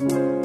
欢迎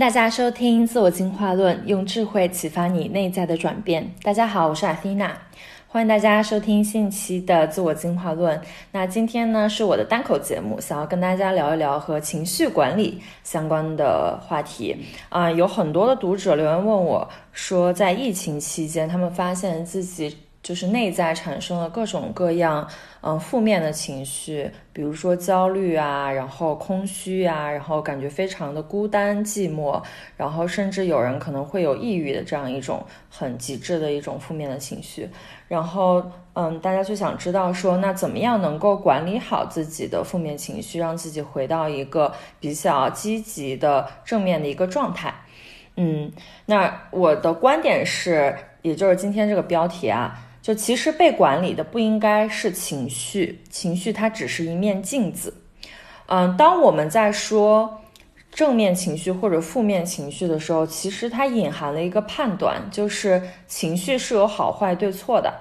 大家收听《自我进化论》，用智慧启发你内在的转变。大家好，我是阿菲娜，欢迎大家收听近期的《自我进化论》。那今天呢是我的单口节目，想要跟大家聊一聊和情绪管理相关的话题。啊，有很多的读者留言问我，说在疫情期间，他们发现自己。就是内在产生了各种各样，嗯，负面的情绪，比如说焦虑啊，然后空虚啊，然后感觉非常的孤单寂寞，然后甚至有人可能会有抑郁的这样一种很极致的一种负面的情绪。然后，嗯，大家就想知道说，那怎么样能够管理好自己的负面情绪，让自己回到一个比较积极的正面的一个状态？嗯，那我的观点是，也就是今天这个标题啊。就其实被管理的不应该是情绪，情绪它只是一面镜子。嗯，当我们在说正面情绪或者负面情绪的时候，其实它隐含了一个判断，就是情绪是有好坏对错的。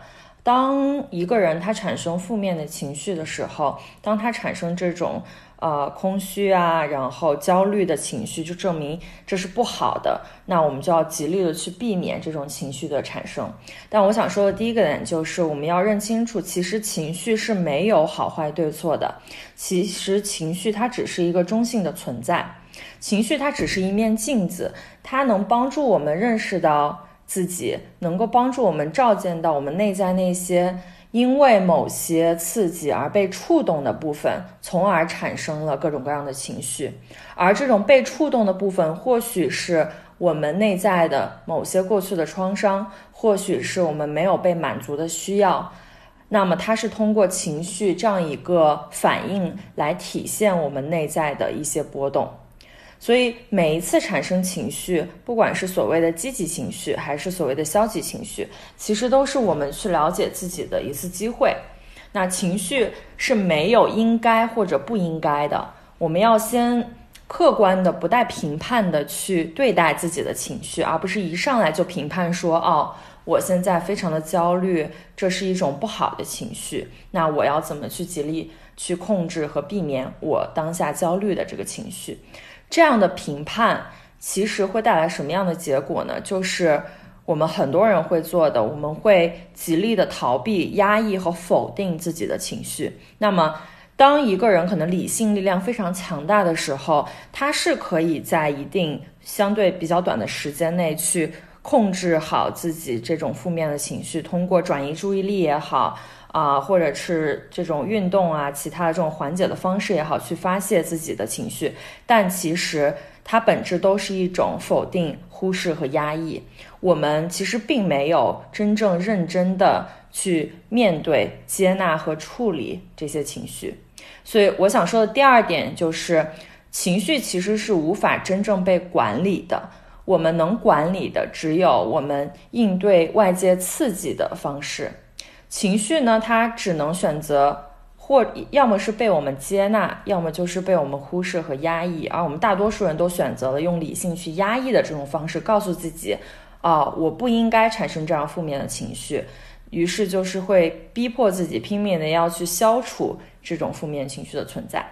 当一个人他产生负面的情绪的时候，当他产生这种。呃，空虚啊，然后焦虑的情绪，就证明这是不好的。那我们就要极力的去避免这种情绪的产生。但我想说的第一个点就是，我们要认清楚，其实情绪是没有好坏对错的。其实情绪它只是一个中性的存在，情绪它只是一面镜子，它能帮助我们认识到自己，能够帮助我们照见到我们内在那些。因为某些刺激而被触动的部分，从而产生了各种各样的情绪，而这种被触动的部分，或许是我们内在的某些过去的创伤，或许是我们没有被满足的需要，那么它是通过情绪这样一个反应来体现我们内在的一些波动。所以每一次产生情绪，不管是所谓的积极情绪，还是所谓的消极情绪，其实都是我们去了解自己的一次机会。那情绪是没有应该或者不应该的，我们要先客观的、不带评判的去对待自己的情绪，而不是一上来就评判说：“哦，我现在非常的焦虑，这是一种不好的情绪。”那我要怎么去极力去控制和避免我当下焦虑的这个情绪？这样的评判其实会带来什么样的结果呢？就是我们很多人会做的，我们会极力的逃避、压抑和否定自己的情绪。那么，当一个人可能理性力量非常强大的时候，他是可以在一定相对比较短的时间内去控制好自己这种负面的情绪，通过转移注意力也好。啊，或者是这种运动啊，其他的这种缓解的方式也好，去发泄自己的情绪，但其实它本质都是一种否定、忽视和压抑。我们其实并没有真正认真的去面对、接纳和处理这些情绪。所以我想说的第二点就是，情绪其实是无法真正被管理的。我们能管理的只有我们应对外界刺激的方式。情绪呢，它只能选择或要么是被我们接纳，要么就是被我们忽视和压抑。而我们大多数人都选择了用理性去压抑的这种方式，告诉自己，啊，我不应该产生这样负面的情绪。于是就是会逼迫自己拼命的要去消除这种负面情绪的存在。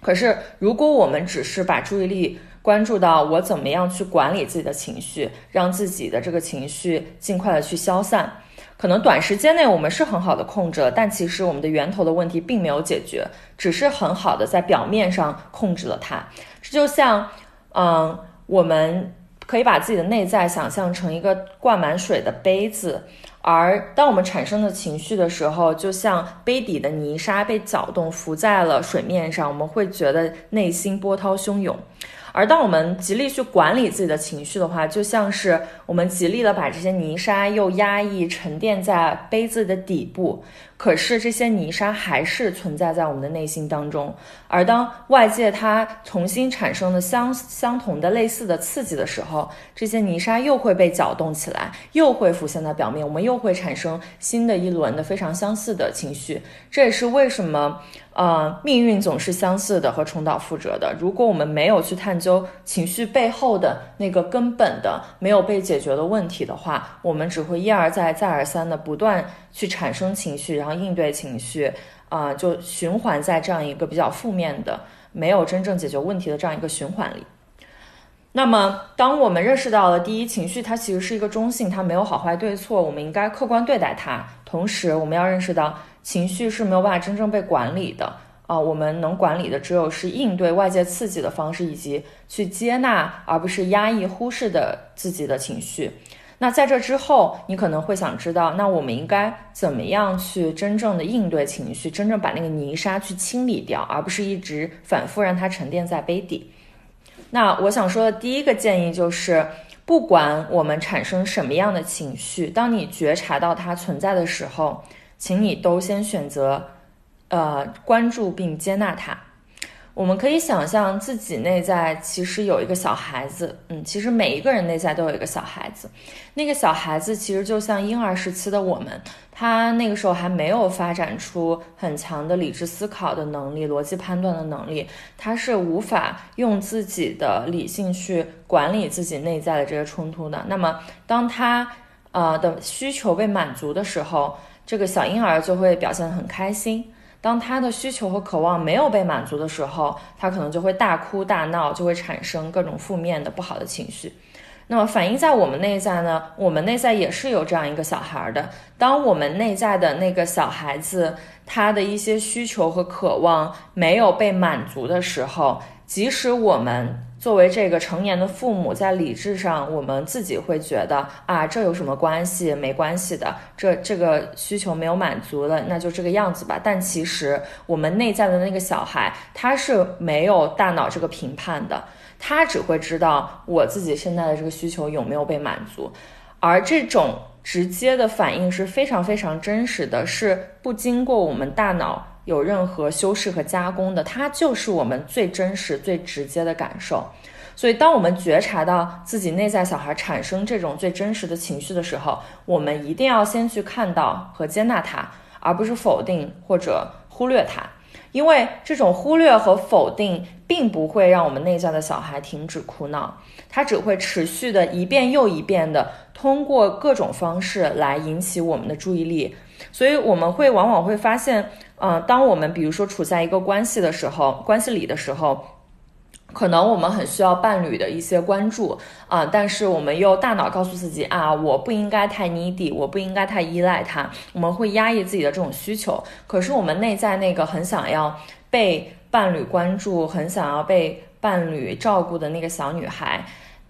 可是，如果我们只是把注意力关注到我怎么样去管理自己的情绪，让自己的这个情绪尽快的去消散。可能短时间内我们是很好的控制了，但其实我们的源头的问题并没有解决，只是很好的在表面上控制了它。这就像，嗯，我们可以把自己的内在想象成一个灌满水的杯子。而当我们产生的情绪的时候，就像杯底的泥沙被搅动浮在了水面上，我们会觉得内心波涛汹涌。而当我们极力去管理自己的情绪的话，就像是我们极力的把这些泥沙又压抑沉淀在杯子的底部。可是这些泥沙还是存在在我们的内心当中，而当外界它重新产生了相相同的类似的刺激的时候，这些泥沙又会被搅动起来，又会浮现在表面，我们又会产生新的一轮的非常相似的情绪。这也是为什么，呃，命运总是相似的和重蹈覆辙的。如果我们没有去探究情绪背后的那个根本的没有被解决的问题的话，我们只会一而再、再而三的不断去产生情绪。然后应对情绪，啊，就循环在这样一个比较负面的、没有真正解决问题的这样一个循环里。那么，当我们认识到了第一，情绪它其实是一个中性，它没有好坏对错，我们应该客观对待它。同时，我们要认识到情绪是没有办法真正被管理的啊，我们能管理的只有是应对外界刺激的方式，以及去接纳而不是压抑、忽视的自己的情绪。那在这之后，你可能会想知道，那我们应该怎么样去真正的应对情绪，真正把那个泥沙去清理掉，而不是一直反复让它沉淀在杯底。那我想说的第一个建议就是，不管我们产生什么样的情绪，当你觉察到它存在的时候，请你都先选择，呃，关注并接纳它。我们可以想象自己内在其实有一个小孩子，嗯，其实每一个人内在都有一个小孩子。那个小孩子其实就像婴儿时期的我们，他那个时候还没有发展出很强的理智思考的能力、逻辑判断的能力，他是无法用自己的理性去管理自己内在的这些冲突的。那么，当他呃的需求被满足的时候，这个小婴儿就会表现得很开心。当他的需求和渴望没有被满足的时候，他可能就会大哭大闹，就会产生各种负面的不好的情绪。那么反映在我们内在呢？我们内在也是有这样一个小孩的。当我们内在的那个小孩子，他的一些需求和渴望没有被满足的时候，即使我们。作为这个成年的父母，在理智上，我们自己会觉得啊，这有什么关系？没关系的，这这个需求没有满足了，那就这个样子吧。但其实我们内在的那个小孩，他是没有大脑这个评判的，他只会知道我自己现在的这个需求有没有被满足，而这种直接的反应是非常非常真实的，是不经过我们大脑。有任何修饰和加工的，它就是我们最真实、最直接的感受。所以，当我们觉察到自己内在小孩产生这种最真实的情绪的时候，我们一定要先去看到和接纳它，而不是否定或者忽略它。因为这种忽略和否定，并不会让我们内在的小孩停止哭闹，它只会持续的一遍又一遍的通过各种方式来引起我们的注意力。所以，我们会往往会发现。嗯，当我们比如说处在一个关系的时候，关系里的时候，可能我们很需要伴侣的一些关注啊，但是我们又大脑告诉自己啊，我不应该太 needy，我不应该太依赖他，我们会压抑自己的这种需求。可是我们内在那个很想要被伴侣关注、很想要被伴侣照顾的那个小女孩。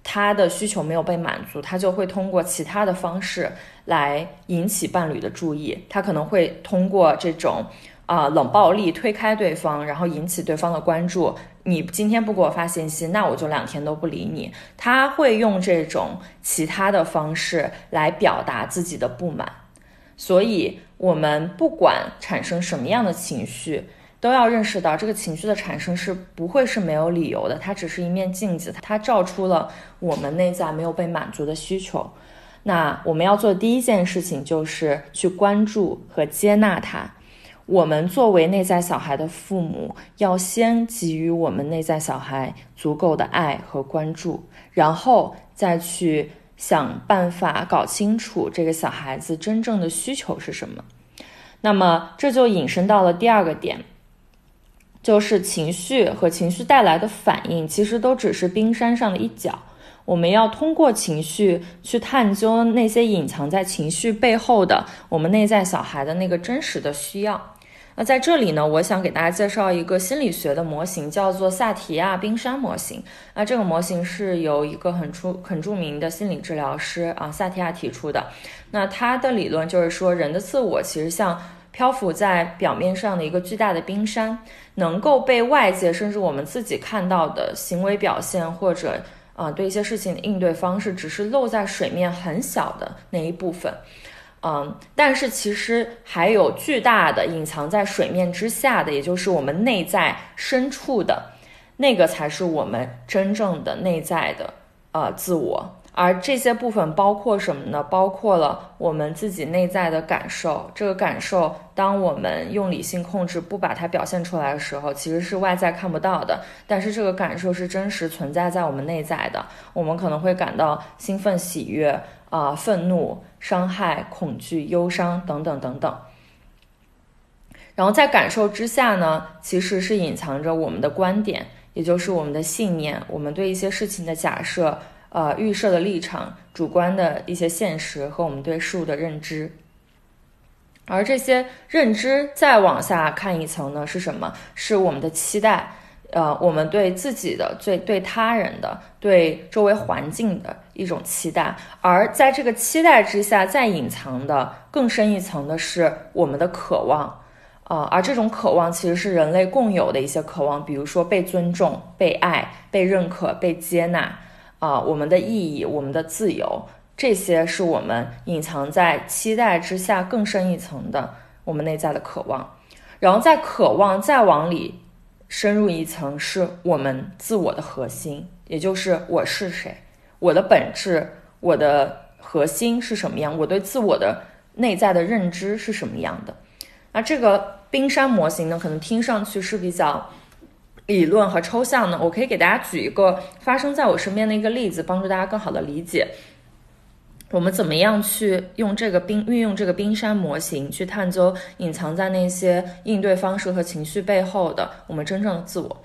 她的需求没有被满足，她就会通过其他的方式来引起伴侣的注意。她可能会通过这种啊冷暴力推开对方，然后引起对方的关注。你今天不给我发信息，那我就两天都不理你。他会用这种其他的方式来表达自己的不满。所以，我们不管产生什么样的情绪。都要认识到，这个情绪的产生是不会是没有理由的，它只是一面镜子，它照出了我们内在没有被满足的需求。那我们要做的第一件事情就是去关注和接纳它。我们作为内在小孩的父母，要先给予我们内在小孩足够的爱和关注，然后再去想办法搞清楚这个小孩子真正的需求是什么。那么这就引申到了第二个点。就是情绪和情绪带来的反应，其实都只是冰山上的一角。我们要通过情绪去探究那些隐藏在情绪背后的我们内在小孩的那个真实的需要。那在这里呢，我想给大家介绍一个心理学的模型，叫做萨提亚冰山模型。那这个模型是由一个很出很著名的心理治疗师啊萨提亚提出的。那他的理论就是说，人的自我其实像漂浮在表面上的一个巨大的冰山，能够被外界甚至我们自己看到的行为表现或者啊对一些事情的应对方式，只是露在水面很小的那一部分。嗯，但是其实还有巨大的隐藏在水面之下的，也就是我们内在深处的那个，才是我们真正的内在的呃自我。而这些部分包括什么呢？包括了我们自己内在的感受。这个感受，当我们用理性控制不把它表现出来的时候，其实是外在看不到的。但是这个感受是真实存在在我们内在的。我们可能会感到兴奋、喜悦。啊，愤怒、伤害、恐惧、忧伤等等等等。然后在感受之下呢，其实是隐藏着我们的观点，也就是我们的信念，我们对一些事情的假设，呃，预设的立场，主观的一些现实和我们对事物的认知。而这些认知再往下看一层呢，是什么？是我们的期待。呃，我们对自己的、对对他人的、对周围环境的一种期待，而在这个期待之下，再隐藏的更深一层的是我们的渴望，啊，而这种渴望其实是人类共有的一些渴望，比如说被尊重、被爱、被认可、被接纳，啊，我们的意义、我们的自由，这些是我们隐藏在期待之下更深一层的我们内在的渴望，然后在渴望再往里。深入一层是我们自我的核心，也就是我是谁，我的本质，我的核心是什么样，我对自我的内在的认知是什么样的。那这个冰山模型呢，可能听上去是比较理论和抽象的。我可以给大家举一个发生在我身边的一个例子，帮助大家更好的理解。我们怎么样去用这个冰运用这个冰山模型去探究隐藏在那些应对方式和情绪背后的我们真正的自我？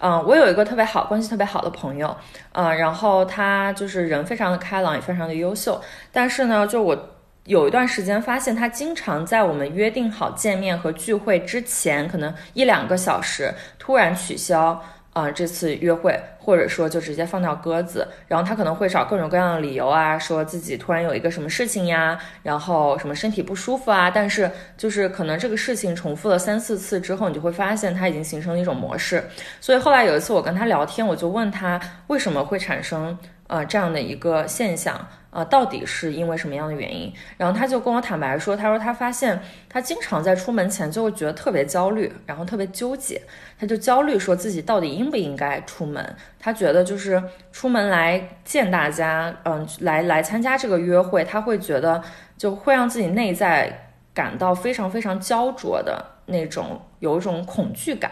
嗯，我有一个特别好关系特别好的朋友，嗯，然后他就是人非常的开朗，也非常的优秀，但是呢，就我有一段时间发现他经常在我们约定好见面和聚会之前，可能一两个小时突然取消。啊，这次约会，或者说就直接放掉鸽子，然后他可能会找各种各样的理由啊，说自己突然有一个什么事情呀，然后什么身体不舒服啊，但是就是可能这个事情重复了三四次之后，你就会发现他已经形成了一种模式。所以后来有一次我跟他聊天，我就问他为什么会产生呃这样的一个现象。啊，到底是因为什么样的原因？然后他就跟我坦白说，他说他发现他经常在出门前就会觉得特别焦虑，然后特别纠结，他就焦虑说自己到底应不应该出门。他觉得就是出门来见大家，嗯，来来参加这个约会，他会觉得就会让自己内在感到非常非常焦灼的那种，有一种恐惧感。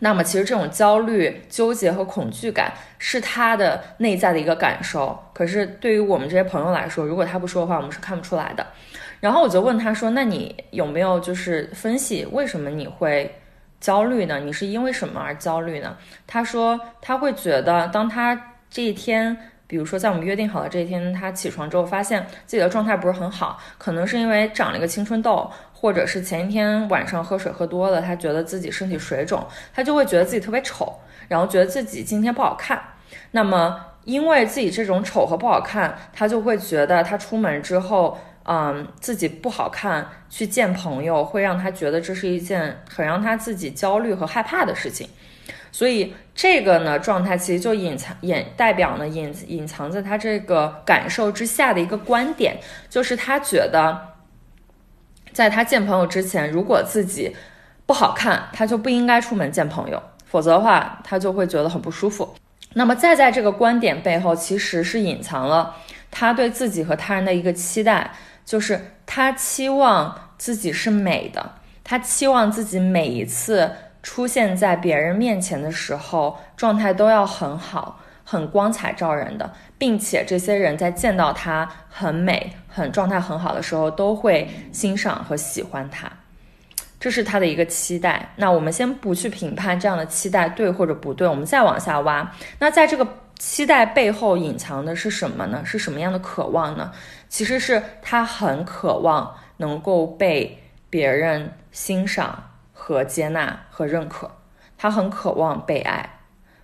那么，其实这种焦虑、纠结和恐惧感是他的内在的一个感受。可是，对于我们这些朋友来说，如果他不说的话，我们是看不出来的。然后我就问他说：“那你有没有就是分析为什么你会焦虑呢？你是因为什么而焦虑呢？”他说：“他会觉得，当他这一天，比如说在我们约定好的这一天，他起床之后发现自己的状态不是很好，可能是因为长了一个青春痘。”或者是前一天晚上喝水喝多了，他觉得自己身体水肿，他就会觉得自己特别丑，然后觉得自己今天不好看。那么，因为自己这种丑和不好看，他就会觉得他出门之后，嗯，自己不好看，去见朋友会让他觉得这是一件很让他自己焦虑和害怕的事情。所以，这个呢状态其实就隐藏、隐代表呢隐隐藏在他这个感受之下的一个观点，就是他觉得。在他见朋友之前，如果自己不好看，他就不应该出门见朋友，否则的话，他就会觉得很不舒服。那么，再在这个观点背后，其实是隐藏了他对自己和他人的一个期待，就是他期望自己是美的，他期望自己每一次出现在别人面前的时候，状态都要很好。很光彩照人的，并且这些人在见到他很美、很状态很好的时候，都会欣赏和喜欢他，这是他的一个期待。那我们先不去评判这样的期待对或者不对，我们再往下挖。那在这个期待背后隐藏的是什么呢？是什么样的渴望呢？其实是他很渴望能够被别人欣赏和接纳和认可，他很渴望被爱。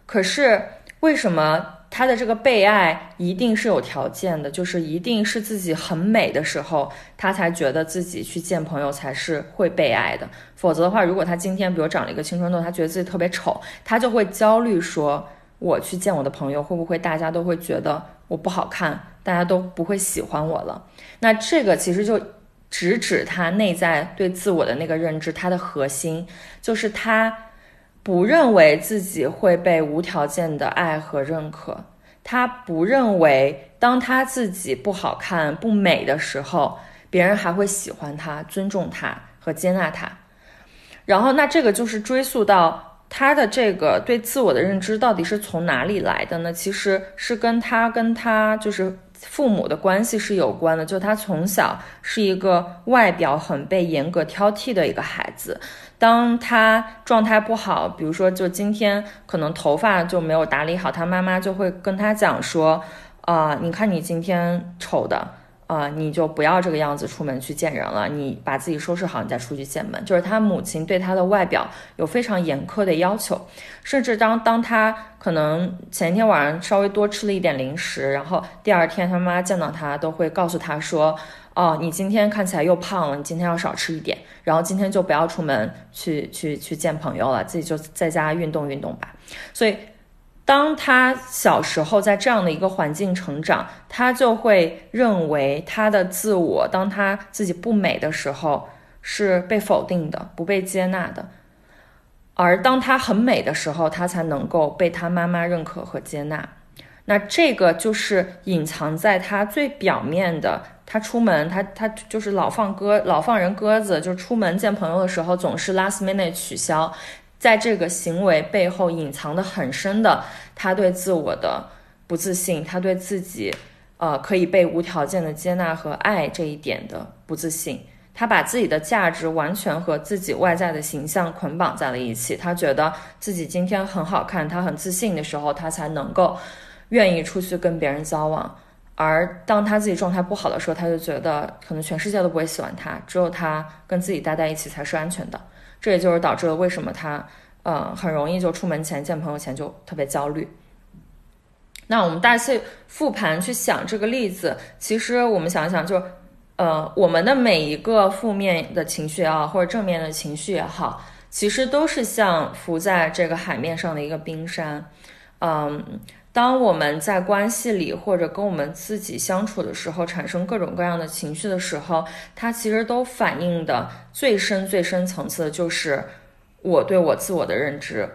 可是为什么？他的这个被爱一定是有条件的，就是一定是自己很美的时候，他才觉得自己去见朋友才是会被爱的。否则的话，如果他今天比如长了一个青春痘，他觉得自己特别丑，他就会焦虑，说我去见我的朋友，会不会大家都会觉得我不好看，大家都不会喜欢我了？那这个其实就直指他内在对自我的那个认知，他的核心就是他。不认为自己会被无条件的爱和认可，他不认为当他自己不好看、不美的时候，别人还会喜欢他、尊重他和接纳他。然后，那这个就是追溯到他的这个对自我的认知到底是从哪里来的呢？其实是跟他跟他就是父母的关系是有关的。就他从小是一个外表很被严格挑剔的一个孩子。当他状态不好，比如说就今天可能头发就没有打理好，他妈妈就会跟他讲说，啊，你看你今天丑的，啊，你就不要这个样子出门去见人了，你把自己收拾好，你再出去见门。就是他母亲对他的外表有非常严苛的要求，甚至当当他可能前一天晚上稍微多吃了一点零食，然后第二天他妈见到他都会告诉他说。哦，你今天看起来又胖了，你今天要少吃一点，然后今天就不要出门去去去见朋友了，自己就在家运动运动吧。所以，当他小时候在这样的一个环境成长，他就会认为他的自我，当他自己不美的时候是被否定的，不被接纳的，而当他很美的时候，他才能够被他妈妈认可和接纳。那这个就是隐藏在他最表面的。他出门，他他就是老放鸽，老放人鸽子，就出门见朋友的时候总是 last minute 取消，在这个行为背后隐藏的很深的，他对自我的不自信，他对自己，呃，可以被无条件的接纳和爱这一点的不自信，他把自己的价值完全和自己外在的形象捆绑在了一起，他觉得自己今天很好看，他很自信的时候，他才能够愿意出去跟别人交往。而当他自己状态不好的时候，他就觉得可能全世界都不会喜欢他，只有他跟自己待在一起才是安全的。这也就是导致了为什么他，呃，很容易就出门前见朋友前就特别焦虑。那我们大家复盘去想这个例子，其实我们想想，就呃，我们的每一个负面的情绪也好，或者正面的情绪也好，其实都是像浮在这个海面上的一个冰山，嗯。当我们在关系里或者跟我们自己相处的时候，产生各种各样的情绪的时候，它其实都反映的最深、最深层次的就是我对我自我的认知，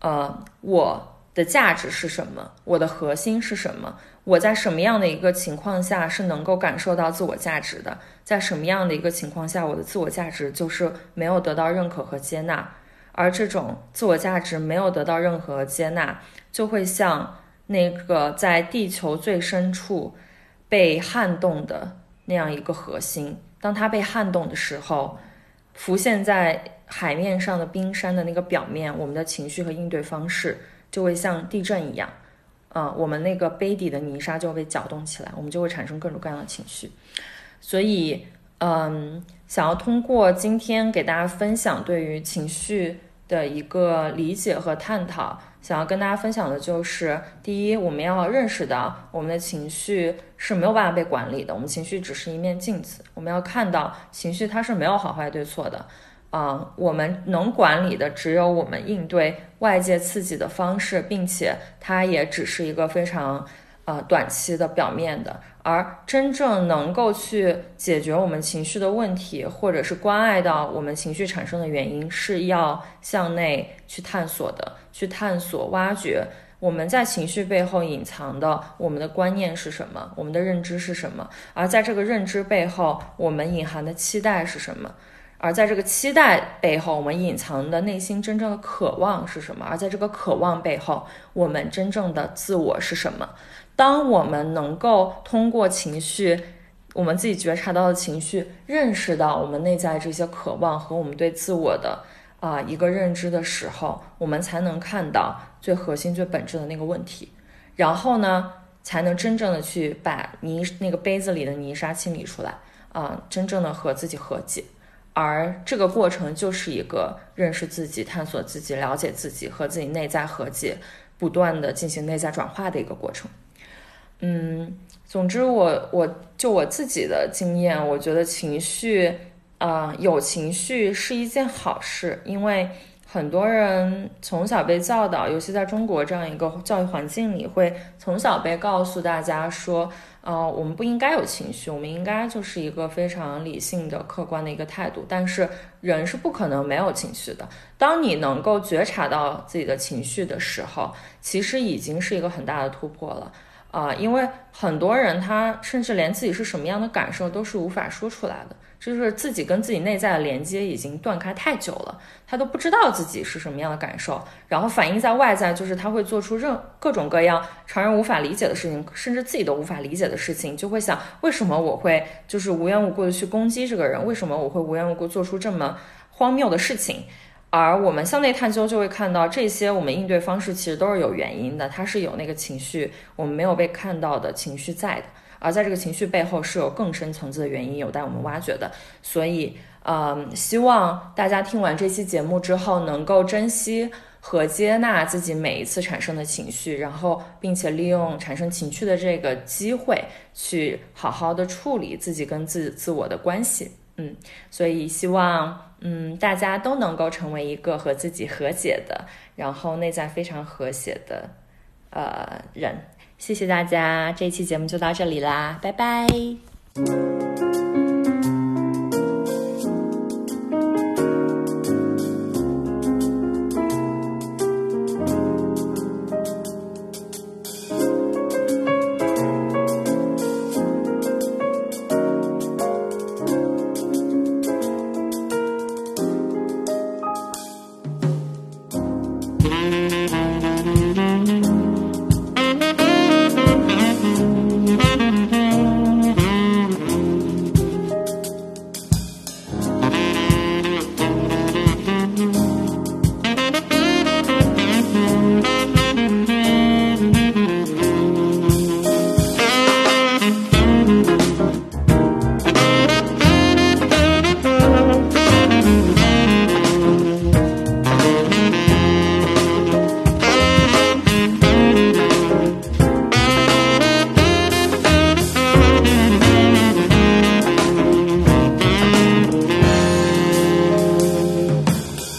呃，我的价值是什么？我的核心是什么？我在什么样的一个情况下是能够感受到自我价值的？在什么样的一个情况下，我的自我价值就是没有得到认可和接纳？而这种自我价值没有得到任何接纳，就会像。那个在地球最深处被撼动的那样一个核心，当它被撼动的时候，浮现在海面上的冰山的那个表面，我们的情绪和应对方式就会像地震一样，啊，我们那个杯底的泥沙就会被搅动起来，我们就会产生各种各样的情绪。所以，嗯，想要通过今天给大家分享对于情绪的一个理解和探讨。想要跟大家分享的就是，第一，我们要认识到我们的情绪是没有办法被管理的，我们情绪只是一面镜子。我们要看到情绪它是没有好坏对错的，啊，我们能管理的只有我们应对外界刺激的方式，并且它也只是一个非常。呃，短期的、表面的，而真正能够去解决我们情绪的问题，或者是关爱到我们情绪产生的原因，是要向内去探索的，去探索、挖掘我们在情绪背后隐藏的我们的观念是什么，我们的认知是什么，而在这个认知背后，我们隐含的期待是什么，而在这个期待背后，我们隐藏的内心真正的渴望是什么，而在这个渴望背后，我们真正的自我是什么。当我们能够通过情绪，我们自己觉察到的情绪，认识到我们内在这些渴望和我们对自我的啊一个认知的时候，我们才能看到最核心、最本质的那个问题。然后呢，才能真正的去把泥那个杯子里的泥沙清理出来啊，真正的和自己和解。而这个过程就是一个认识自己、探索自己、了解自己和自己内在和解，不断的进行内在转化的一个过程。嗯，总之，我我就我自己的经验，我觉得情绪，啊，有情绪是一件好事，因为。很多人从小被教导，尤其在中国这样一个教育环境里，会从小被告诉大家说，呃，我们不应该有情绪，我们应该就是一个非常理性的、客观的一个态度。但是人是不可能没有情绪的。当你能够觉察到自己的情绪的时候，其实已经是一个很大的突破了啊！因为很多人他甚至连自己是什么样的感受都是无法说出来的。就是自己跟自己内在的连接已经断开太久了，他都不知道自己是什么样的感受，然后反映在外在，就是他会做出任各种各样常人无法理解的事情，甚至自己都无法理解的事情，就会想为什么我会就是无缘无故的去攻击这个人，为什么我会无缘无故做出这么荒谬的事情？而我们向内探究就会看到，这些我们应对方式其实都是有原因的，它是有那个情绪我们没有被看到的情绪在的。而在这个情绪背后是有更深层次的原因有待我们挖掘的，所以，嗯，希望大家听完这期节目之后，能够珍惜和接纳自己每一次产生的情绪，然后，并且利用产生情绪的这个机会，去好好的处理自己跟自自我的关系。嗯，所以希望，嗯，大家都能够成为一个和自己和解的，然后内在非常和谐的，呃，人。谢谢大家，这期节目就到这里啦，拜拜。